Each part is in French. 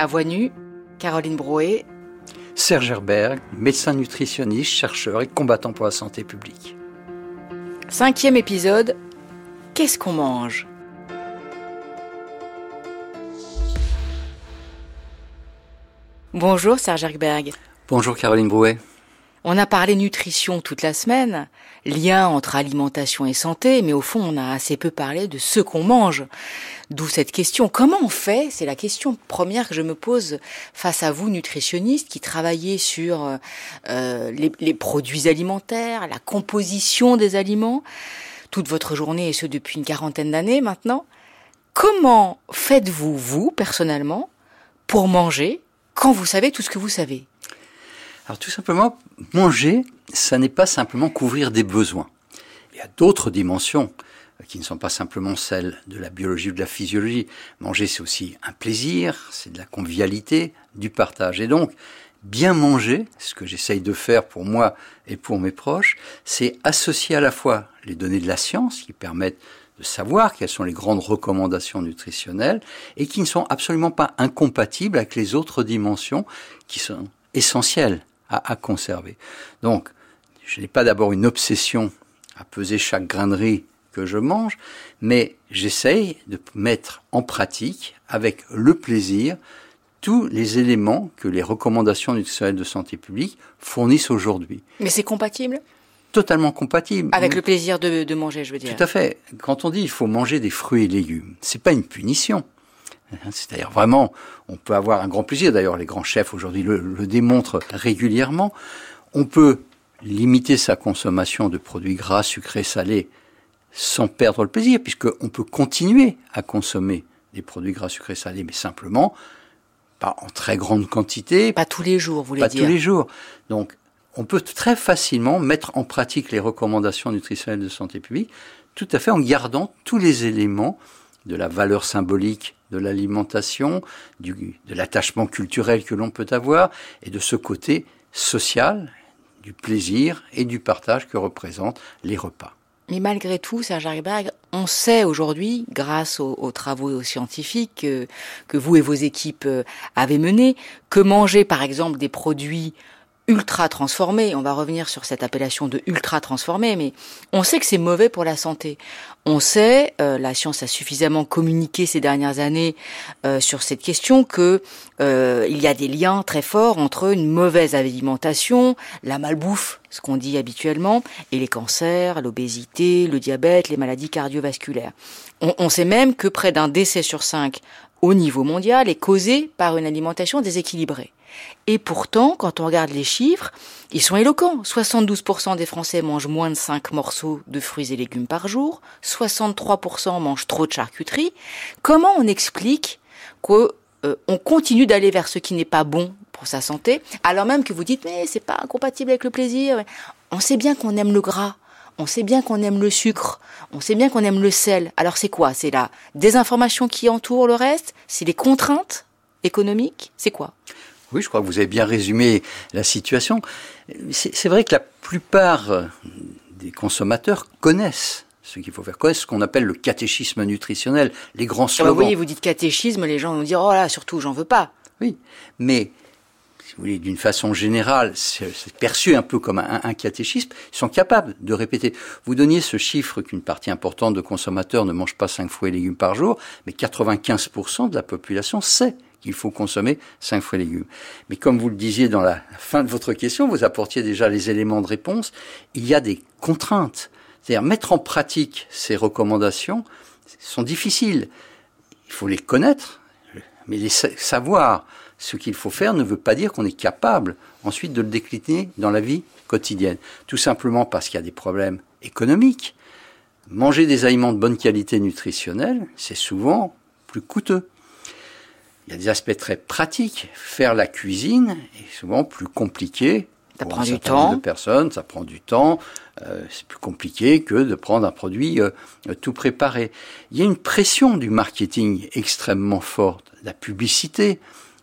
À voix nue, Caroline Brouet. Serge Herberg, médecin nutritionniste, chercheur et combattant pour la santé publique. Cinquième épisode, qu'est-ce qu'on mange? Bonjour Serge Herberg. Bonjour Caroline Brouet. On a parlé nutrition toute la semaine, lien entre alimentation et santé, mais au fond on a assez peu parlé de ce qu'on mange. D'où cette question. Comment on fait? C'est la question première que je me pose face à vous, nutritionnistes, qui travaillez sur euh, les, les, produits alimentaires, la composition des aliments, toute votre journée et ce depuis une quarantaine d'années maintenant. Comment faites-vous, vous, personnellement, pour manger quand vous savez tout ce que vous savez? Alors tout simplement, manger, ça n'est pas simplement couvrir des besoins. Il y a d'autres dimensions qui ne sont pas simplement celles de la biologie ou de la physiologie. Manger, c'est aussi un plaisir, c'est de la convivialité, du partage. Et donc, bien manger, ce que j'essaye de faire pour moi et pour mes proches, c'est associer à la fois les données de la science qui permettent de savoir quelles sont les grandes recommandations nutritionnelles et qui ne sont absolument pas incompatibles avec les autres dimensions qui sont essentielles à, à conserver. Donc, je n'ai pas d'abord une obsession à peser chaque grainerie que je mange, mais j'essaye de mettre en pratique avec le plaisir tous les éléments que les recommandations nutritionnelles de santé publique fournissent aujourd'hui. Mais c'est compatible? Totalement compatible. Avec le plaisir de, de, manger, je veux dire. Tout à fait. Quand on dit il faut manger des fruits et légumes, c'est pas une punition. C'est-à-dire vraiment, on peut avoir un grand plaisir. D'ailleurs, les grands chefs aujourd'hui le, le, démontrent régulièrement. On peut limiter sa consommation de produits gras, sucrés, salés, sans perdre le plaisir, puisqu'on peut continuer à consommer des produits gras, sucrés, salés, mais simplement pas en très grande quantité. Pas tous les jours, vous voulez pas dire. Pas tous les jours. Donc, on peut très facilement mettre en pratique les recommandations nutritionnelles de santé publique, tout à fait en gardant tous les éléments de la valeur symbolique de l'alimentation, de l'attachement culturel que l'on peut avoir, et de ce côté social, du plaisir et du partage que représentent les repas. Mais malgré tout, Serge Herberg, on sait aujourd'hui, grâce aux, aux, travaux scientifiques que, que vous et vos équipes avez menés, que manger par exemple des produits ultra transformé. On va revenir sur cette appellation de ultra transformé, mais on sait que c'est mauvais pour la santé. On sait, euh, la science a suffisamment communiqué ces dernières années euh, sur cette question que euh, il y a des liens très forts entre une mauvaise alimentation, la malbouffe, ce qu'on dit habituellement, et les cancers, l'obésité, le diabète, les maladies cardiovasculaires. On, on sait même que près d'un décès sur cinq au niveau mondial est causé par une alimentation déséquilibrée. Et pourtant, quand on regarde les chiffres, ils sont éloquents. 72% des Français mangent moins de 5 morceaux de fruits et légumes par jour, 63% mangent trop de charcuterie. Comment on explique qu'on euh, continue d'aller vers ce qui n'est pas bon pour sa santé, alors même que vous dites mais c'est pas incompatible avec le plaisir. On sait bien qu'on aime le gras, on sait bien qu'on aime le sucre, on sait bien qu'on aime le sel. Alors c'est quoi? C'est la désinformation qui entoure le reste? C'est les contraintes économiques? C'est quoi? Oui, je crois que vous avez bien résumé la situation. C'est vrai que la plupart des consommateurs connaissent ce qu'il faut faire, connaissent ce qu'on appelle le catéchisme nutritionnel, les grands slogans. vous voyez, vous dites catéchisme, les gens vont dire oh là, surtout, j'en veux pas. Oui, mais si vous voulez, d'une façon générale, c'est perçu un peu comme un, un, catéchisme, ils sont capables de répéter. Vous donniez ce chiffre qu'une partie importante de consommateurs ne mange pas 5 fruits et légumes par jour, mais 95% de la population sait qu'il faut consommer 5 fruits et légumes. Mais comme vous le disiez dans la fin de votre question, vous apportiez déjà les éléments de réponse, il y a des contraintes. C'est-à-dire mettre en pratique ces recommandations sont difficiles. Il faut les connaître, mais les savoir ce qu'il faut faire ne veut pas dire qu'on est capable ensuite de le décliner dans la vie quotidienne. Tout simplement parce qu'il y a des problèmes économiques. Manger des aliments de bonne qualité nutritionnelle, c'est souvent plus coûteux. Il y a des aspects très pratiques. Faire la cuisine est souvent plus compliqué. Ça pour prend un du temps. de personnes, ça prend du temps. Euh, c'est plus compliqué que de prendre un produit euh, tout préparé. Il y a une pression du marketing extrêmement forte, la publicité,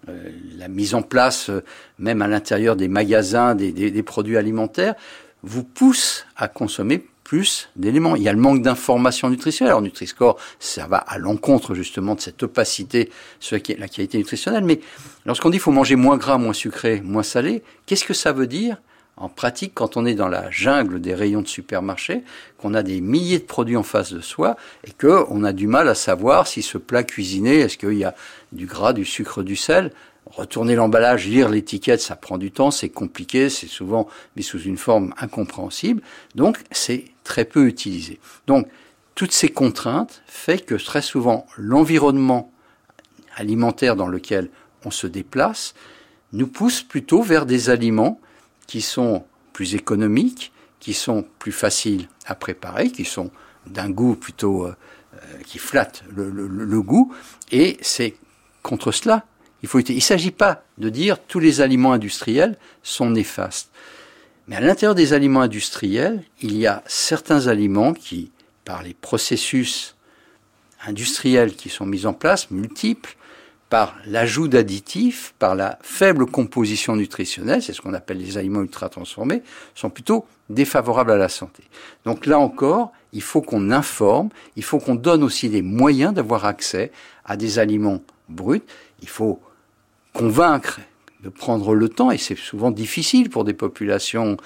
euh, la mise en place, euh, même à l'intérieur des magasins, des, des, des produits alimentaires, vous pousse à consommer plus d'éléments. Il y a le manque d'informations nutritionnelles. Alors Nutri-Score, ça va à l'encontre justement de cette opacité sur la qualité nutritionnelle. Mais lorsqu'on dit qu'il faut manger moins gras, moins sucré, moins salé, qu'est-ce que ça veut dire? En pratique, quand on est dans la jungle des rayons de supermarché, qu'on a des milliers de produits en face de soi et qu'on a du mal à savoir si ce plat cuisiné, est-ce qu'il y a du gras, du sucre, du sel, retourner l'emballage, lire l'étiquette, ça prend du temps, c'est compliqué, c'est souvent mis sous une forme incompréhensible, donc c'est très peu utilisé. Donc toutes ces contraintes fait que très souvent l'environnement alimentaire dans lequel on se déplace nous pousse plutôt vers des aliments qui sont plus économiques, qui sont plus faciles à préparer, qui sont d'un goût plutôt euh, euh, qui flatte le, goût, et c'est contre cela il faut. Il ne s'agit pas de dire tous les aliments industriels sont néfastes, mais à l'intérieur des aliments industriels, il y a certains aliments qui, par les processus industriels qui sont mis en place, multiples, par l'ajout d'additifs, par la faible composition nutritionnelle, c'est ce qu'on appelle les aliments ultra transformés, sont plutôt défavorables à la santé. Donc là encore, il faut qu'on informe, il faut qu'on donne aussi des moyens d'avoir accès à des aliments bruts. Il faut convaincre prendre le temps, et c'est souvent difficile pour des populations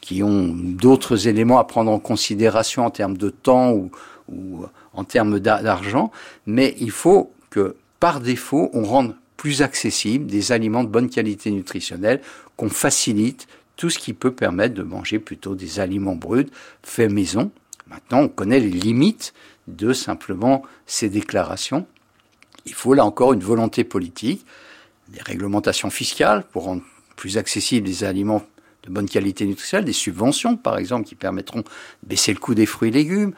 qui ont d'autres éléments à prendre en considération en termes de temps ou, ou en termes d'argent, mais il faut que par défaut, on rende plus accessible des aliments de bonne qualité nutritionnelle, qu'on facilite tout ce qui peut permettre de manger plutôt des aliments bruts, faits maison. Maintenant, on connaît les limites de simplement ces déclarations. Il faut là encore une volonté politique, des réglementations fiscales pour rendre plus accessibles des aliments de bonne qualité nutritionnelle, des subventions par exemple qui permettront de baisser le coût des fruits et légumes,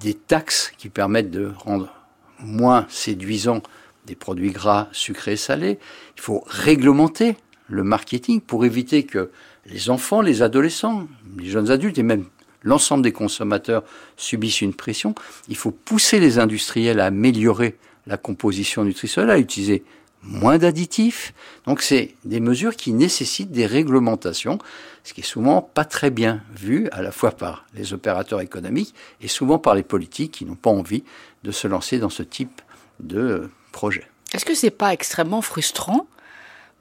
des taxes qui permettent de rendre moins séduisant des produits gras, sucrés, salés. Il faut réglementer le marketing pour éviter que les enfants, les adolescents, les jeunes adultes et même l'ensemble des consommateurs subissent une pression. Il faut pousser les industriels à améliorer la composition nutritionnelle, à utiliser moins d'additifs. Donc c'est des mesures qui nécessitent des réglementations, ce qui est souvent pas très bien vu à la fois par les opérateurs économiques et souvent par les politiques qui n'ont pas envie de se lancer dans ce type de projet. Est-ce que c'est pas extrêmement frustrant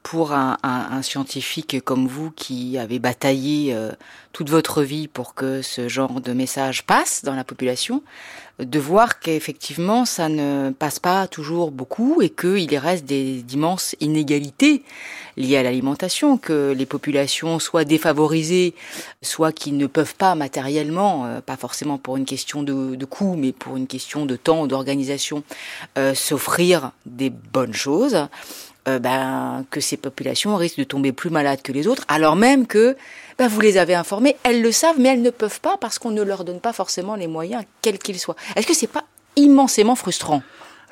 pour un, scientifique comme vous qui avez bataillé euh, toute votre vie pour que ce genre de message passe dans la population, de voir qu'effectivement ça ne passe pas toujours beaucoup et qu'il reste des d'immenses inégalités liées à l'alimentation, que les populations soient défavorisées, soit qui ne peuvent pas matériellement, euh, pas forcément pour une question de, de coût, mais pour une question de temps ou d'organisation, euh, s'offrir des bonnes choses. Euh, ben, que ces populations risquent de tomber plus malades que les autres, alors même que ben, vous les avez informées, elles le savent, mais elles ne peuvent pas parce qu'on ne leur donne pas forcément les moyens, quels qu'ils soient. Est-ce que c'est pas immensément frustrant?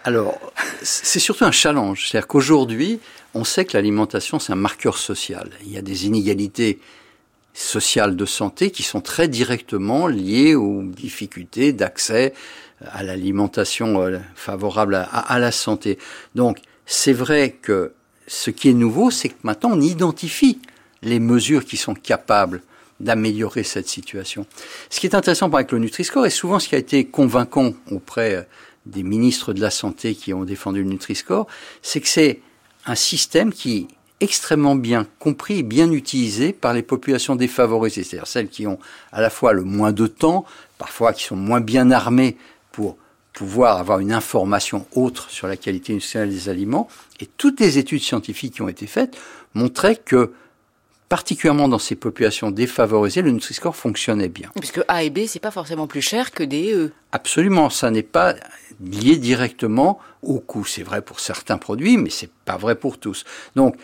Alors, c'est surtout un challenge. C'est-à-dire qu'aujourd'hui, on sait que l'alimentation, c'est un marqueur social. Il y a des inégalités sociales de santé qui sont très directement liées aux difficultés d'accès à l'alimentation euh, favorable à, à, la santé. Donc, c'est vrai que ce qui est nouveau, c'est que maintenant on identifie les mesures qui sont capables d'améliorer cette situation. Ce qui est intéressant avec le Nutri-Score, et souvent ce qui a été convaincant auprès euh, des ministres de la Santé qui ont défendu le Nutri-Score, c'est que c'est un système qui est extrêmement bien compris et bien utilisé par les populations défavorisées, c'est-à-dire celles qui ont à la fois le moins de temps, parfois qui sont moins bien armées pour pouvoir avoir une information autre sur la qualité nutritionnelle des aliments. Et toutes les études scientifiques qui ont été faites montraient que, particulièrement dans ces populations défavorisées, le Nutri-Score fonctionnait bien. Puisque A et B, c'est pas forcément plus cher que des E. Absolument, ça n'est pas lié directement au coût. C'est vrai pour certains produits, mais c'est pas vrai pour tous. Donc,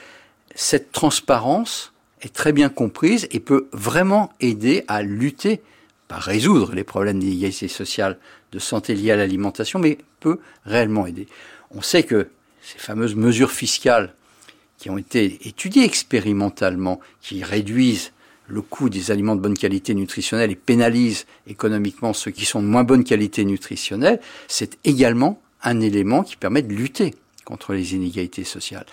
cette transparence est très bien comprise et peut vraiment aider à lutter, pas résoudre les problèmes d'inégalité sociale de santé liée à l'alimentation, mais peut réellement aider. On sait que ces fameuses mesures fiscales qui ont été étudiées expérimentalement, qui réduisent le coût des aliments de bonne qualité nutritionnelle et pénalisent économiquement ceux qui sont de moins bonne qualité nutritionnelle, c'est également un élément qui permet de lutter contre les inégalités sociales.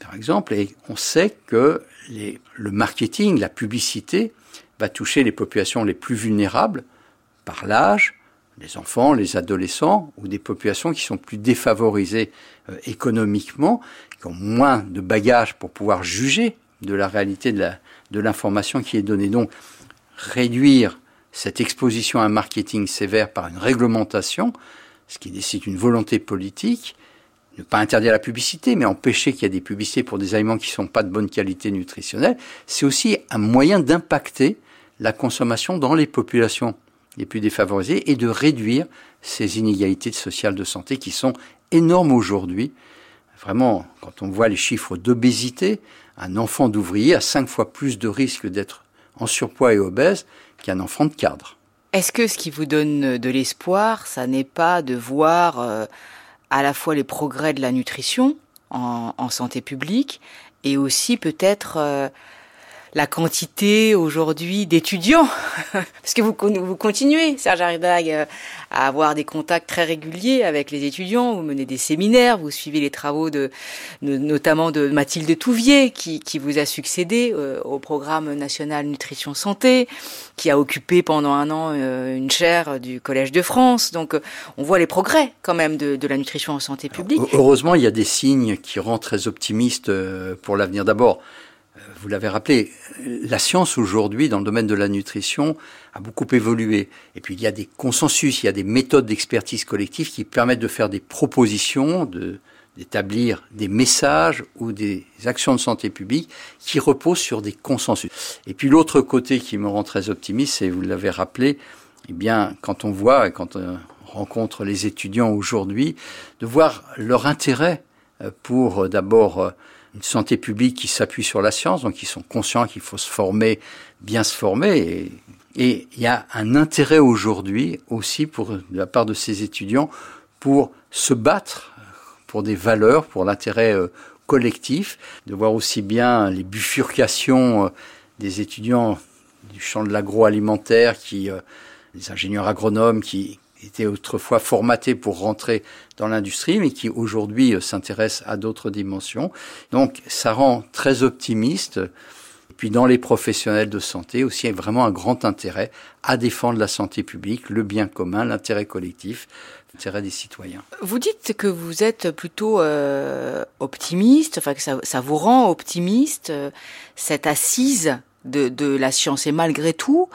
Par exemple, on sait que le marketing, la publicité, va toucher les populations les plus vulnérables, par l'âge, les enfants, les adolescents ou des populations qui sont plus défavorisées euh, économiquement, qui ont moins de bagages pour pouvoir juger de la réalité de l'information qui est donnée. Donc, réduire cette exposition à un marketing sévère par une réglementation, ce qui nécessite une volonté politique, ne pas interdire la publicité, mais empêcher qu'il y ait des publicités pour des aliments qui ne sont pas de bonne qualité nutritionnelle, c'est aussi un moyen d'impacter la consommation dans les populations les plus défavorisées et de réduire ces inégalités sociales de santé qui sont énormes aujourd'hui. Vraiment, quand on voit les chiffres d'obésité, un enfant d'ouvrier a cinq fois plus de risques d'être en surpoids et obèse qu'un enfant de cadre. Est-ce que ce qui vous donne de l'espoir, ça n'est pas de voir euh, à la fois les progrès de la nutrition en, santé publique et aussi peut-être euh, la quantité aujourd'hui d'étudiants, parce que vous, vous continuez, Serge Haridag, euh, à avoir des contacts très réguliers avec les étudiants, vous menez des séminaires, vous suivez les travaux de, notamment de Mathilde Touvier, qui, qui vous a succédé euh, au programme national nutrition santé, qui a occupé pendant un an euh, une chaire du Collège de France. Donc on voit les progrès quand même de, de la nutrition en santé publique. heureusement, il y a des signes qui rendent très optimistes pour l'avenir. D'abord, vous l'avez rappelé, la science aujourd'hui dans le domaine de la nutrition a beaucoup évolué. Et puis il y a des consensus, il y a des méthodes d'expertise collective qui permettent de faire des propositions, d'établir des messages ou des actions de santé publique qui reposent sur des consensus. Et puis l'autre côté qui me rend très optimiste, c'est, vous l'avez rappelé, eh bien, quand on voit, quand on rencontre les étudiants aujourd'hui, de voir leur intérêt euh, pour euh, d'abord euh, une santé publique qui s'appuie sur la science, donc ils sont conscients qu'il faut se former, bien se former. Et, il y a un intérêt aujourd'hui aussi pour de la part de ces étudiants pour se battre pour des valeurs, pour l'intérêt euh, collectif, de voir aussi bien les bifurcations euh, des étudiants du champ de l'agroalimentaire, qui, euh, les ingénieurs agronomes qui, étaient autrefois formatés pour rentrer dans l'industrie, mais qui aujourd'hui euh, s'intéressent à d'autres dimensions. Donc ça rend très optimiste. Et puis dans les professionnels de santé aussi, il y a vraiment un grand intérêt à défendre la santé publique, le bien commun, l'intérêt collectif, l'intérêt des citoyens. Vous dites que vous êtes plutôt euh, optimiste, enfin que ça, ça, vous rend optimiste, euh, cette assise de, de la science. Et malgré tout,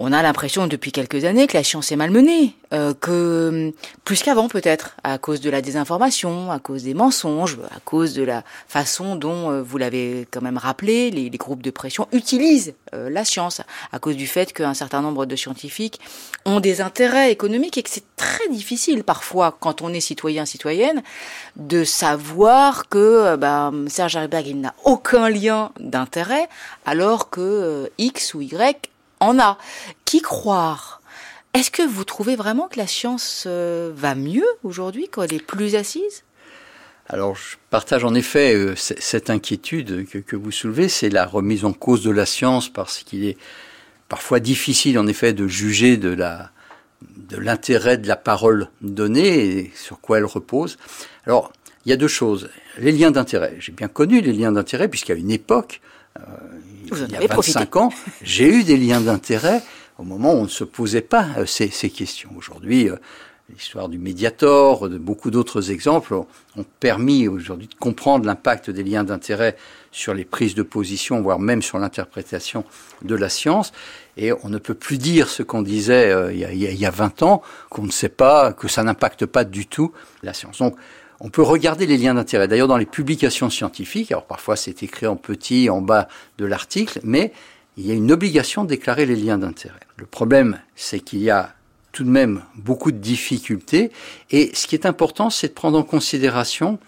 on a l'impression depuis quelques années que la science est malmenée, euh, que plus qu'avant peut-être, à cause de la désinformation, à cause des mensonges, à cause de la façon dont, euh, vous l'avez quand même rappelé, les, groupes de pression utilisent euh, la science, à cause du fait qu'un certain nombre de scientifiques ont des intérêts économiques et que c'est très difficile parfois, quand on est citoyen, citoyenne, de savoir que bah, Serge Hariberg, il n'a aucun lien d'intérêt, alors que X ou Y en a. Qui croire Est-ce que vous trouvez vraiment que la science euh, va mieux aujourd'hui, qu'elle est plus assise? Alors, je partage en effet euh, cette inquiétude que, vous soulevez, c'est la remise en cause de la science, parce qu'il est parfois difficile, en effet, de juger de l'intérêt de la parole donnée et sur quoi elle repose. Alors, il y a deux choses. Les liens d'intérêt. J'ai bien connu les liens d'intérêt, puisqu'à une époque, euh, il y a 25 ans, j'ai eu des liens d'intérêt au moment où on ne se posait pas euh, ces, questions. Aujourd'hui, euh, l'histoire du Mediator, de beaucoup d'autres exemples ont, permis aujourd'hui de comprendre l'impact des liens d'intérêt sur les prises de position, voire même sur l'interprétation de la science. Et on ne peut plus dire ce qu'on disait il, y a, il, y a, 20 ans, qu'on ne sait pas, que ça n'impacte pas du tout la science. Donc, on peut regarder les liens d'intérêt. D'ailleurs, dans les publications scientifiques, alors parfois c'est écrit en petit en bas de l'article, mais il y a une obligation de déclarer les liens d'intérêt. Le problème, c'est qu'il y a tout de même beaucoup de difficultés, et ce qui est important, c'est de prendre en considération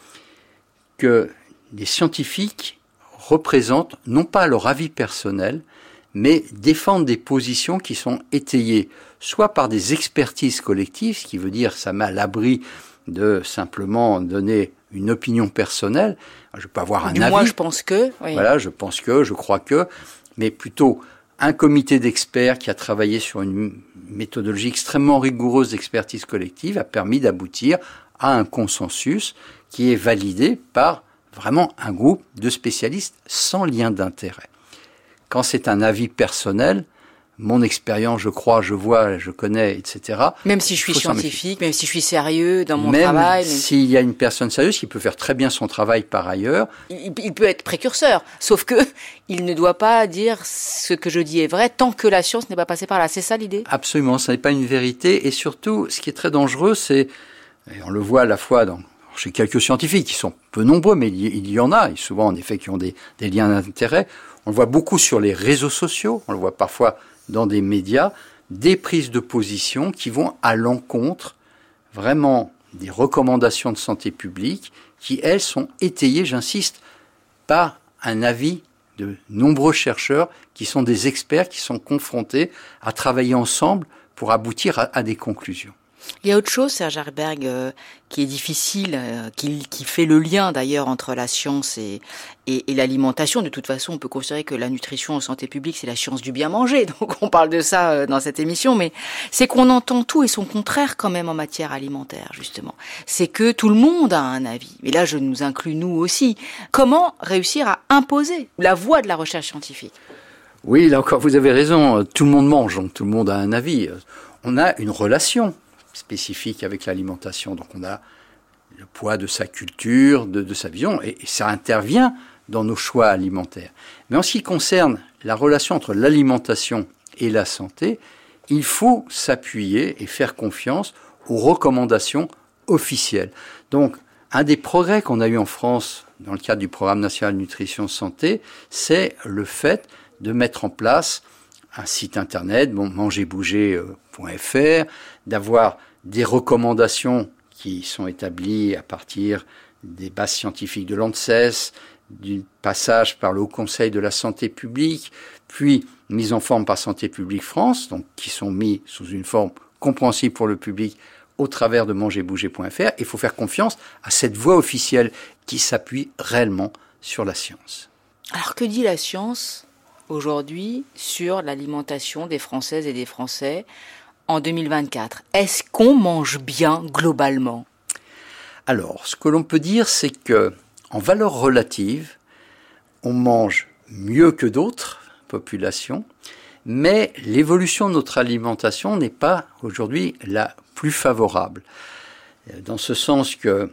que les scientifiques représentent non pas leur avis personnel, mais défendent des positions qui sont étayées soit par des expertises collectives, ce qui veut dire ça met à l'abri de simplement donner une opinion personnelle. Je peux avoir un avis. Moi, je pense que. Voilà, je pense que, je crois que, mais plutôt un comité d'experts qui a travaillé sur une méthodologie extrêmement rigoureuse d'expertise collective a permis d'aboutir à un consensus qui est validé par vraiment un groupe de spécialistes sans lien d'intérêt. Quand c'est un avis personnel, mon expérience, je crois, je vois, je connais, etc. Même si je suis scientifique, même si je suis sérieux dans mon travail. Même s'il y a une personne sérieuse qui peut faire très bien son travail par ailleurs. Il, il, peut être précurseur, sauf que il ne doit pas dire ce que je dis est vrai tant que la science n'est pas passée par là. C'est ça l'idée? Absolument, ce n'est pas une vérité. Et surtout, ce qui est très dangereux, c'est, et on le voit à la fois dans chez quelques scientifiques, qui sont peu nombreux, mais il y en a, et souvent en effet qui ont des, des liens d'intérêt. On le voit beaucoup sur les réseaux sociaux, on le voit parfois dans des médias des prises de position qui vont à l'encontre vraiment des recommandations de santé publique qui, elles, sont étayées, j'insiste, par un avis de nombreux chercheurs qui sont des experts qui sont confrontés à travailler ensemble pour aboutir à, des conclusions. Il y a autre chose, Serge Herberg, euh, qui est difficile, euh, qui, fait le lien d'ailleurs entre la science et l'alimentation. De toute façon, on peut considérer que la nutrition en santé publique, c'est la science du bien manger. Donc on parle de ça euh, dans cette émission, mais c'est qu'on entend tout et son contraire quand même en matière alimentaire, justement. C'est que tout le monde a un avis. Et là, je nous inclus nous aussi. Comment réussir à imposer la voie de la recherche scientifique? Oui, là encore, vous avez raison. Tout le monde mange, donc tout le monde a un avis. On a une relation spécifique avec l'alimentation. Donc on a le poids de sa culture, de, sa vision, et, et, ça intervient dans nos choix alimentaires. Mais en ce qui concerne la relation entre l'alimentation et la santé, il faut s'appuyer et faire confiance aux recommandations officielles. Donc, un des progrès qu'on a eu en France dans le cadre du programme national nutrition santé, c'est le fait de mettre en place un site internet, bon, mangerbouger.fr, d'avoir des recommandations qui sont établies à partir des bases scientifiques de l'ANSES, du passage par le Haut Conseil de la santé publique, puis mise en forme par Santé publique France, donc qui sont mis sous une forme compréhensible pour le public au travers de mangerbouger.fr. Il faut faire confiance à cette voie officielle qui s'appuie réellement sur la science. Alors que dit la science? Aujourd'hui sur l'alimentation des Françaises et des Français en 2024 Est-ce qu'on mange bien globalement? Alors, ce que l'on peut dire, c'est que en valeur relative, on mange mieux que d'autres populations, mais l'évolution de notre alimentation n'est pas aujourd'hui la plus favorable. Dans ce sens que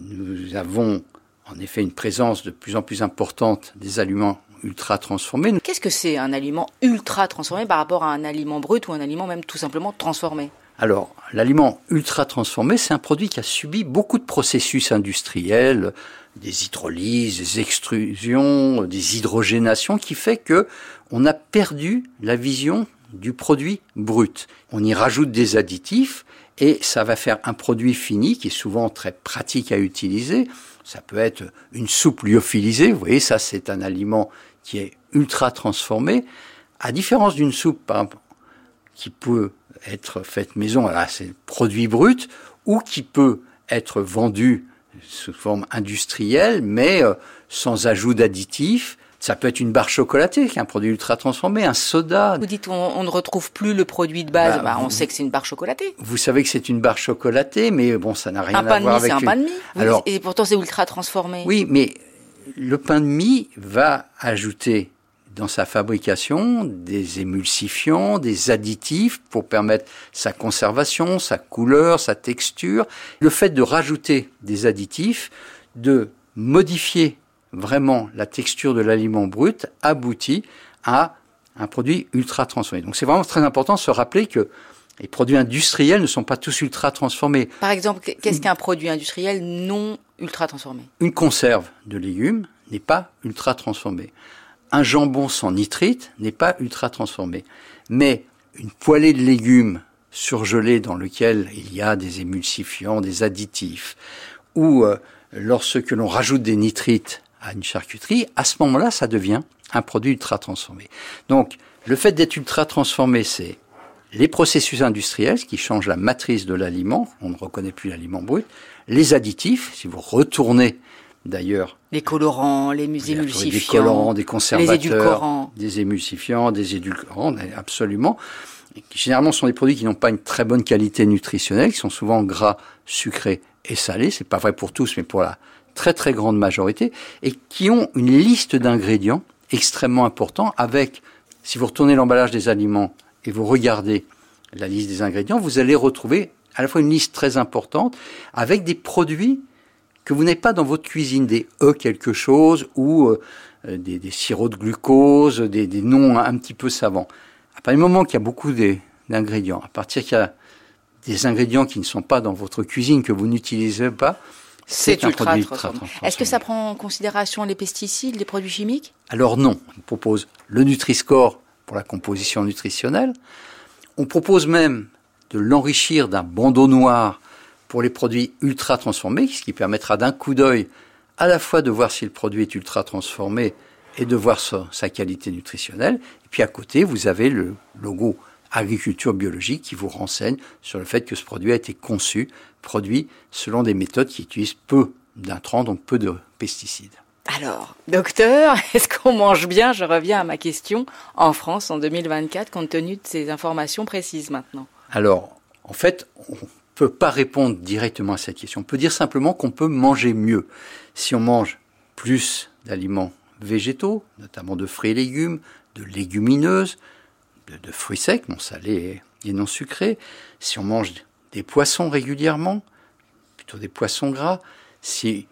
nous avons en effet une présence de plus en plus importante des aliments ultra transformé. Qu'est-ce que c'est un aliment ultra transformé par rapport à un aliment brut ou un aliment même tout simplement transformé? Alors, l'aliment ultra transformé, c'est un produit qui a subi beaucoup de processus industriels, des hydrolyses, des extrusions, des hydrogénations, qui fait que on a perdu la vision du produit brut. On y rajoute des additifs et ça va faire un produit fini qui est souvent très pratique à utiliser. Ça peut être une soupe lyophilisée. Vous voyez, ça, c'est un aliment qui est ultra transformé. À différence d'une soupe, par exemple, qui peut être faite maison, là, c'est produit brut, ou qui peut être vendu sous forme industrielle, mais euh, sans ajout d'additifs, ça peut être une barre chocolatée, qui est un produit ultra transformé, un soda. Vous dites on, on ne retrouve plus le produit de base. Bah, bah, on sait que c'est une barre chocolatée. Vous savez que c'est une barre chocolatée, mais bon, ça n'a rien un à voir avec. Un pain de mie, c'est un pain de mie. Alors, et pourtant c'est ultra transformé. Oui, mais le pain de mie va ajouter dans sa fabrication des émulsifiants, des additifs pour permettre sa conservation, sa couleur, sa texture. Le fait de rajouter des additifs, de modifier vraiment la texture de l'aliment brut aboutit à un produit ultra transformé. Donc c'est vraiment très important de se rappeler que les produits industriels ne sont pas tous ultra transformés. Par exemple, qu'est-ce qu'un produit industriel non ultra transformé Une conserve de légumes n'est pas ultra transformée. Un jambon sans nitrite n'est pas ultra transformé. Mais une poêlée de légumes surgelés dans lequel il y a des émulsifiants, des additifs, ou euh, lorsque l'on rajoute des nitrites à une charcuterie, à ce moment-là, ça devient un produit ultra transformé. Donc, le fait d'être ultra transformé, c'est les processus industriels qui changent la matrice de l'aliment, on ne reconnaît plus l'aliment brut, les additifs, si vous retournez d'ailleurs. Les colorants, les émulsifiants. Des colorants, des conservateurs. Les édulcorants. Des émulsifiants, des édulcorants, absolument. Et qui généralement sont des produits qui n'ont pas une très bonne qualité nutritionnelle, qui sont souvent gras, sucrés et salés. C'est pas vrai pour tous, mais pour la très très grande majorité. Et qui ont une liste d'ingrédients extrêmement importants avec, si vous retournez l'emballage des aliments et vous regardez la liste des ingrédients, vous allez retrouver à la fois une liste très importante avec des produits que vous n'avez pas dans votre cuisine, des E quelque chose ou euh, des, sirops de glucose, des, noms un petit peu savants. À partir du moment qu'il y a beaucoup d'ingrédients, à partir qu'il y a des ingrédients qui ne sont pas dans votre cuisine, que vous n'utilisez pas, c'est un produit ultra Est-ce que ça prend en considération les pesticides, les produits chimiques? Alors non, on propose le Nutri-Score pour la composition nutritionnelle. On propose même de l'enrichir d'un bandeau noir pour les produits ultra transformés, ce qui permettra d'un coup d'œil à la fois de voir si le produit est ultra transformé et de voir sa, qualité nutritionnelle. Et puis à côté, vous avez le logo agriculture biologique qui vous renseigne sur le fait que ce produit a été conçu, produit selon des méthodes qui utilisent peu d'intrants, donc peu de pesticides. Alors, docteur, est-ce qu'on mange bien? Je reviens à ma question en France en 2024, compte tenu de ces informations précises maintenant. Alors, en fait, on ne peut pas répondre directement à cette question. On peut dire simplement qu'on peut manger mieux. Si on mange plus d'aliments végétaux, notamment de fruits et légumes, de légumineuses, de, fruits secs, non salés et, non sucrés, si on mange des poissons régulièrement, plutôt des poissons gras, si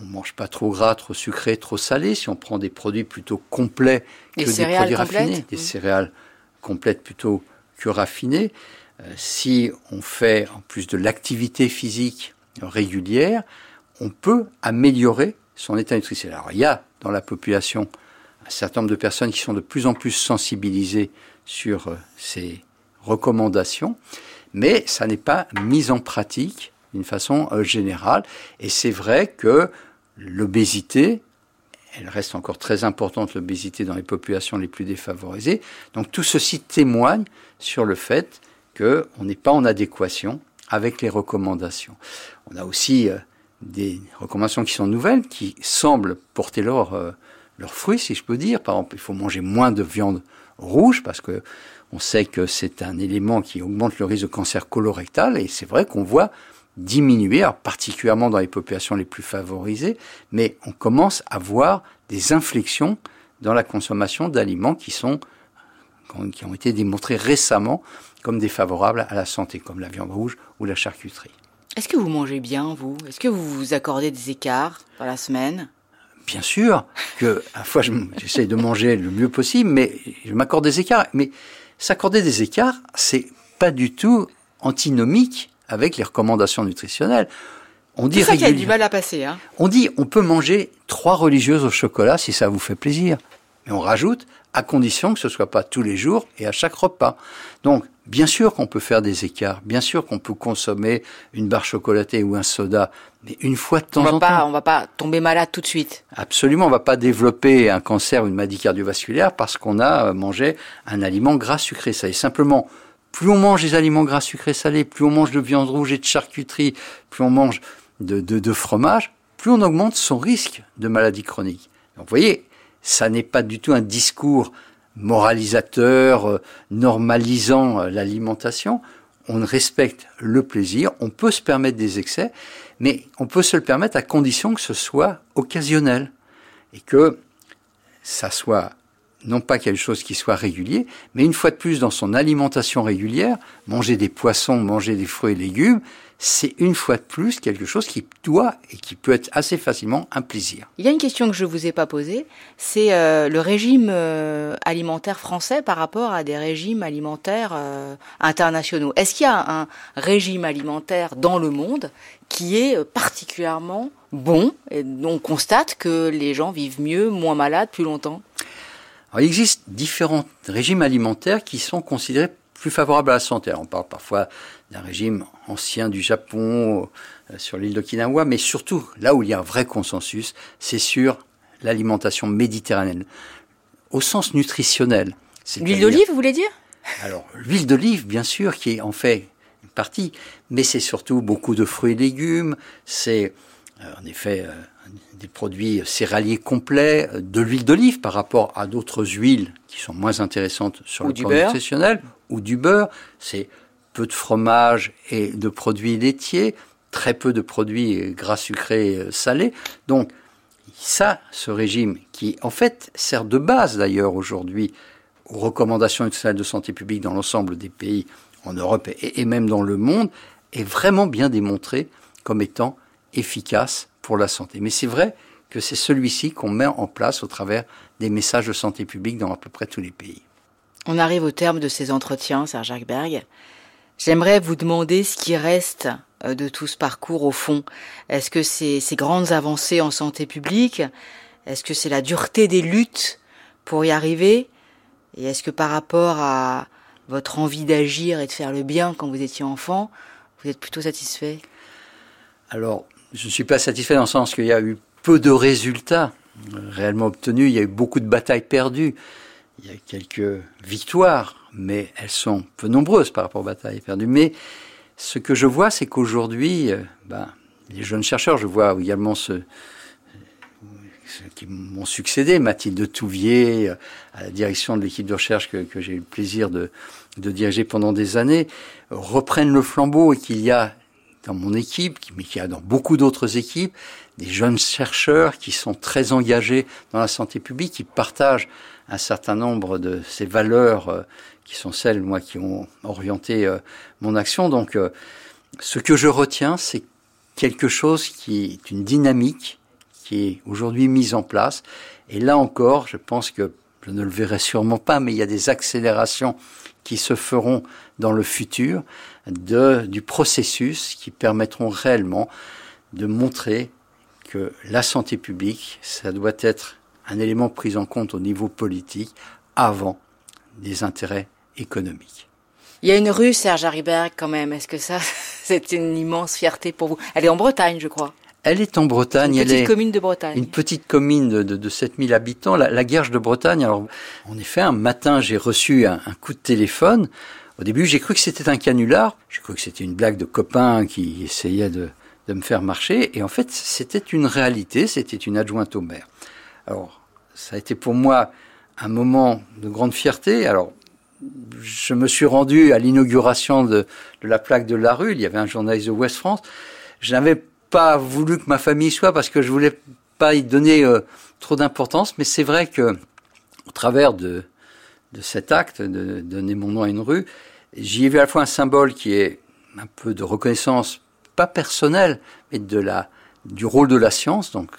on mange pas trop gras, trop sucré, trop salé, si on prend des produits plutôt complets que des, produits raffinés, des céréales complètes plutôt que raffinées, euh, si on fait en plus de l'activité physique régulière, on peut améliorer son état nutritionnel. Alors il y a dans la population un certain nombre de personnes qui sont de plus en plus sensibilisées sur euh, ces recommandations, mais ça n'est pas mis en pratique d'une façon euh, générale. Et c'est vrai que l'obésité, elle reste encore très importante, l'obésité dans les populations les plus défavorisées. Donc tout ceci témoigne sur le fait qu'on n'est pas en adéquation avec les recommandations. On a aussi euh, des recommandations qui sont nouvelles, qui semblent porter leur, leurs fruits, si je peux dire. Par exemple, il faut manger moins de viande rouge parce que on sait que c'est un élément qui augmente le risque de cancer colorectal et c'est vrai qu'on voit diminuer, particulièrement dans les populations les plus favorisées, mais on commence à voir des inflexions dans la consommation d'aliments qui sont qui ont été démontrés récemment comme défavorables à la santé, comme la viande rouge ou la charcuterie. Est-ce que vous mangez bien, vous? Est-ce que vous vous accordez des écarts dans la semaine? Bien sûr que à la fois j'essaie de manger le mieux possible, mais je m'accorde des écarts. Mais s'accorder des écarts, c'est pas du tout antinomique avec les recommandations nutritionnelles. On dit ça qu'il y a du mal à passer. Hein. On dit on peut manger trois religieuses au chocolat si ça vous fait plaisir. Mais on rajoute à condition que ce soit pas tous les jours et à chaque repas. Donc, bien sûr qu'on peut faire des écarts, bien sûr qu'on peut consommer une barre chocolatée ou un soda, mais une fois de temps on en temps. On va pas tomber malade tout de suite. Absolument, on va pas développer un cancer ou une maladie cardiovasculaire parce qu'on a mangé un aliment gras sucré salé. Simplement, plus on mange des aliments gras sucrés salés, plus on mange de viande rouge et de charcuterie, plus on mange de, de, de fromage, plus on augmente son risque de maladie chronique. Donc, vous voyez, ça n'est pas du tout un discours moralisateur, euh, normalisant euh, l'alimentation. On respecte le plaisir, on peut se permettre des excès, mais on peut se le permettre à condition que ce soit occasionnel et que ça soit non pas quelque chose qui soit régulier, mais une fois de plus dans son alimentation régulière, manger des poissons, manger des fruits et légumes, c'est une fois de plus quelque chose qui doit et qui peut être assez facilement un plaisir. Il y a une question que je ne vous ai pas posée, c'est euh, le régime euh, alimentaire français par rapport à des régimes alimentaires euh, internationaux. Est-ce qu'il y a un régime alimentaire dans le monde qui est particulièrement bon? Et on constate que les gens vivent mieux, moins malades, plus longtemps il existe différents régimes alimentaires qui sont considérés plus favorables à la santé. on parle parfois d'un régime ancien du Japon euh, sur l'île d'Okinawa, mais surtout là où il y a un vrai consensus, c'est sur l'alimentation méditerranéenne, au sens nutritionnel. L'huile d'olive, vous voulez dire? Alors, l'huile d'olive, bien sûr, qui est en fait une partie, mais c'est surtout beaucoup de fruits et légumes, c'est euh, en effet euh, des produits céréaliers complets, de l'huile d'olive par rapport à d'autres huiles qui sont moins intéressantes sur le plan nutritionnel, ou du beurre. C'est peu de fromage et de produits laitiers, très peu de produits gras sucrés euh, salés. Donc, ça, ce régime qui, en fait, sert de base d'ailleurs aujourd'hui aux recommandations nationales de santé publique dans l'ensemble des pays en Europe et, même dans le monde, est vraiment bien démontré comme étant efficace pour la santé. Mais c'est vrai que c'est celui-ci qu'on met en place au travers des messages de santé publique dans à peu près tous les pays. On arrive au terme de ces entretiens, Serge Berg. J'aimerais vous demander ce qui reste euh, de tout ce parcours au fond. Est-ce que c'est ces grandes avancées en santé publique? Est-ce que c'est la dureté des luttes pour y arriver? Et est-ce que par rapport à votre envie d'agir et de faire le bien quand vous étiez enfant, vous êtes plutôt satisfait? Alors, je ne suis pas satisfait dans le sens qu'il y a eu peu de résultats réellement obtenus, il y a eu beaucoup de batailles perdues, il y a quelques victoires, mais elles sont peu nombreuses par rapport aux batailles perdues. Mais ce que je vois, c'est qu'aujourd'hui, euh, ben, les jeunes chercheurs, je vois également ceux, qui m'ont succédé, Mathilde Touvier, euh, à la direction de l'équipe de recherche que, j'ai eu le plaisir de, diriger pendant des années, reprennent le flambeau et qu'il y a dans mon équipe, mais qu'il y a dans beaucoup d'autres équipes, des jeunes chercheurs qui sont très engagés dans la santé publique, qui partagent un certain nombre de ces valeurs euh, qui sont celles, moi, qui ont orienté euh, mon action. Donc, euh, ce que je retiens, c'est quelque chose qui est une dynamique qui est aujourd'hui mise en place. Et là encore, je pense que je ne le verrai sûrement pas, mais il y a des accélérations qui se feront dans le futur de, du processus qui permettront réellement de montrer que la santé publique, ça doit être un élément pris en compte au niveau politique avant des intérêts économiques. Il y a une rue, Serge Haribert, quand même. Est-ce que ça, c'est une immense fierté pour vous? Elle est en Bretagne, je crois. Elle est en Bretagne. Une petite est commune de Bretagne. Une petite commune de, de, 7000 habitants, la, la Guerche de Bretagne. Alors, en effet, un matin, j'ai reçu un, un, coup de téléphone. Au début, j'ai cru que c'était un canular. J'ai cru que c'était une blague de copain qui essayait de, me faire marcher. Et en fait, c'était une réalité. C'était une adjointe au maire. Alors, ça a été pour moi un moment de grande fierté. Alors, je me suis rendu à l'inauguration de, la plaque de la rue. Il y avait un journaliste de West France. Je n'avais pas voulu que ma famille soit parce que je voulais pas y donner euh, trop d'importance. Mais c'est vrai que, au travers de cet acte de donner mon nom à une rue, j'y ai vu à la fois un symbole qui est un peu de reconnaissance, pas personnelle, mais de la, du rôle de la science. Donc,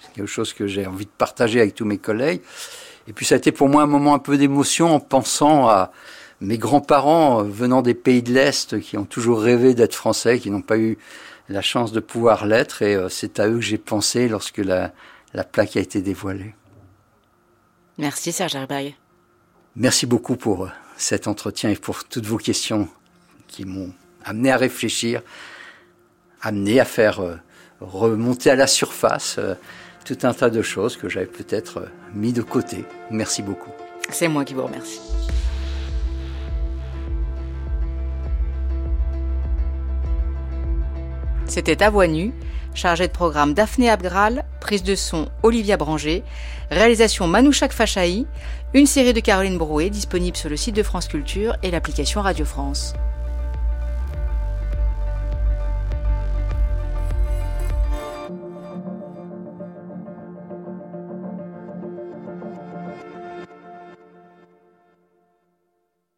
c'est quelque chose que j'ai envie de partager avec tous mes collègues. Et puis, ça a été pour moi un moment un peu d'émotion en pensant à mes grands-parents venant des pays de l'Est qui ont toujours rêvé d'être français, qui n'ont pas eu la chance de pouvoir l'être. Et euh, c'est à eux que j'ai pensé lorsque la, la plaque a été dévoilée. Merci Serge Herberg. Merci beaucoup pour euh, cet entretien et pour toutes vos questions qui m'ont amené à réfléchir, amené à faire euh, remonter à la surface tout un tas de choses que j'avais peut-être mis de côté. Merci beaucoup. C'est moi qui vous remercie. C'était à voix nue, chargé de programme Daphné Abgral, prise de son Olivia Branger, réalisation Manouchak Fachaï, une série de Caroline Brouet disponible sur le site de France Culture et l'application Radio France.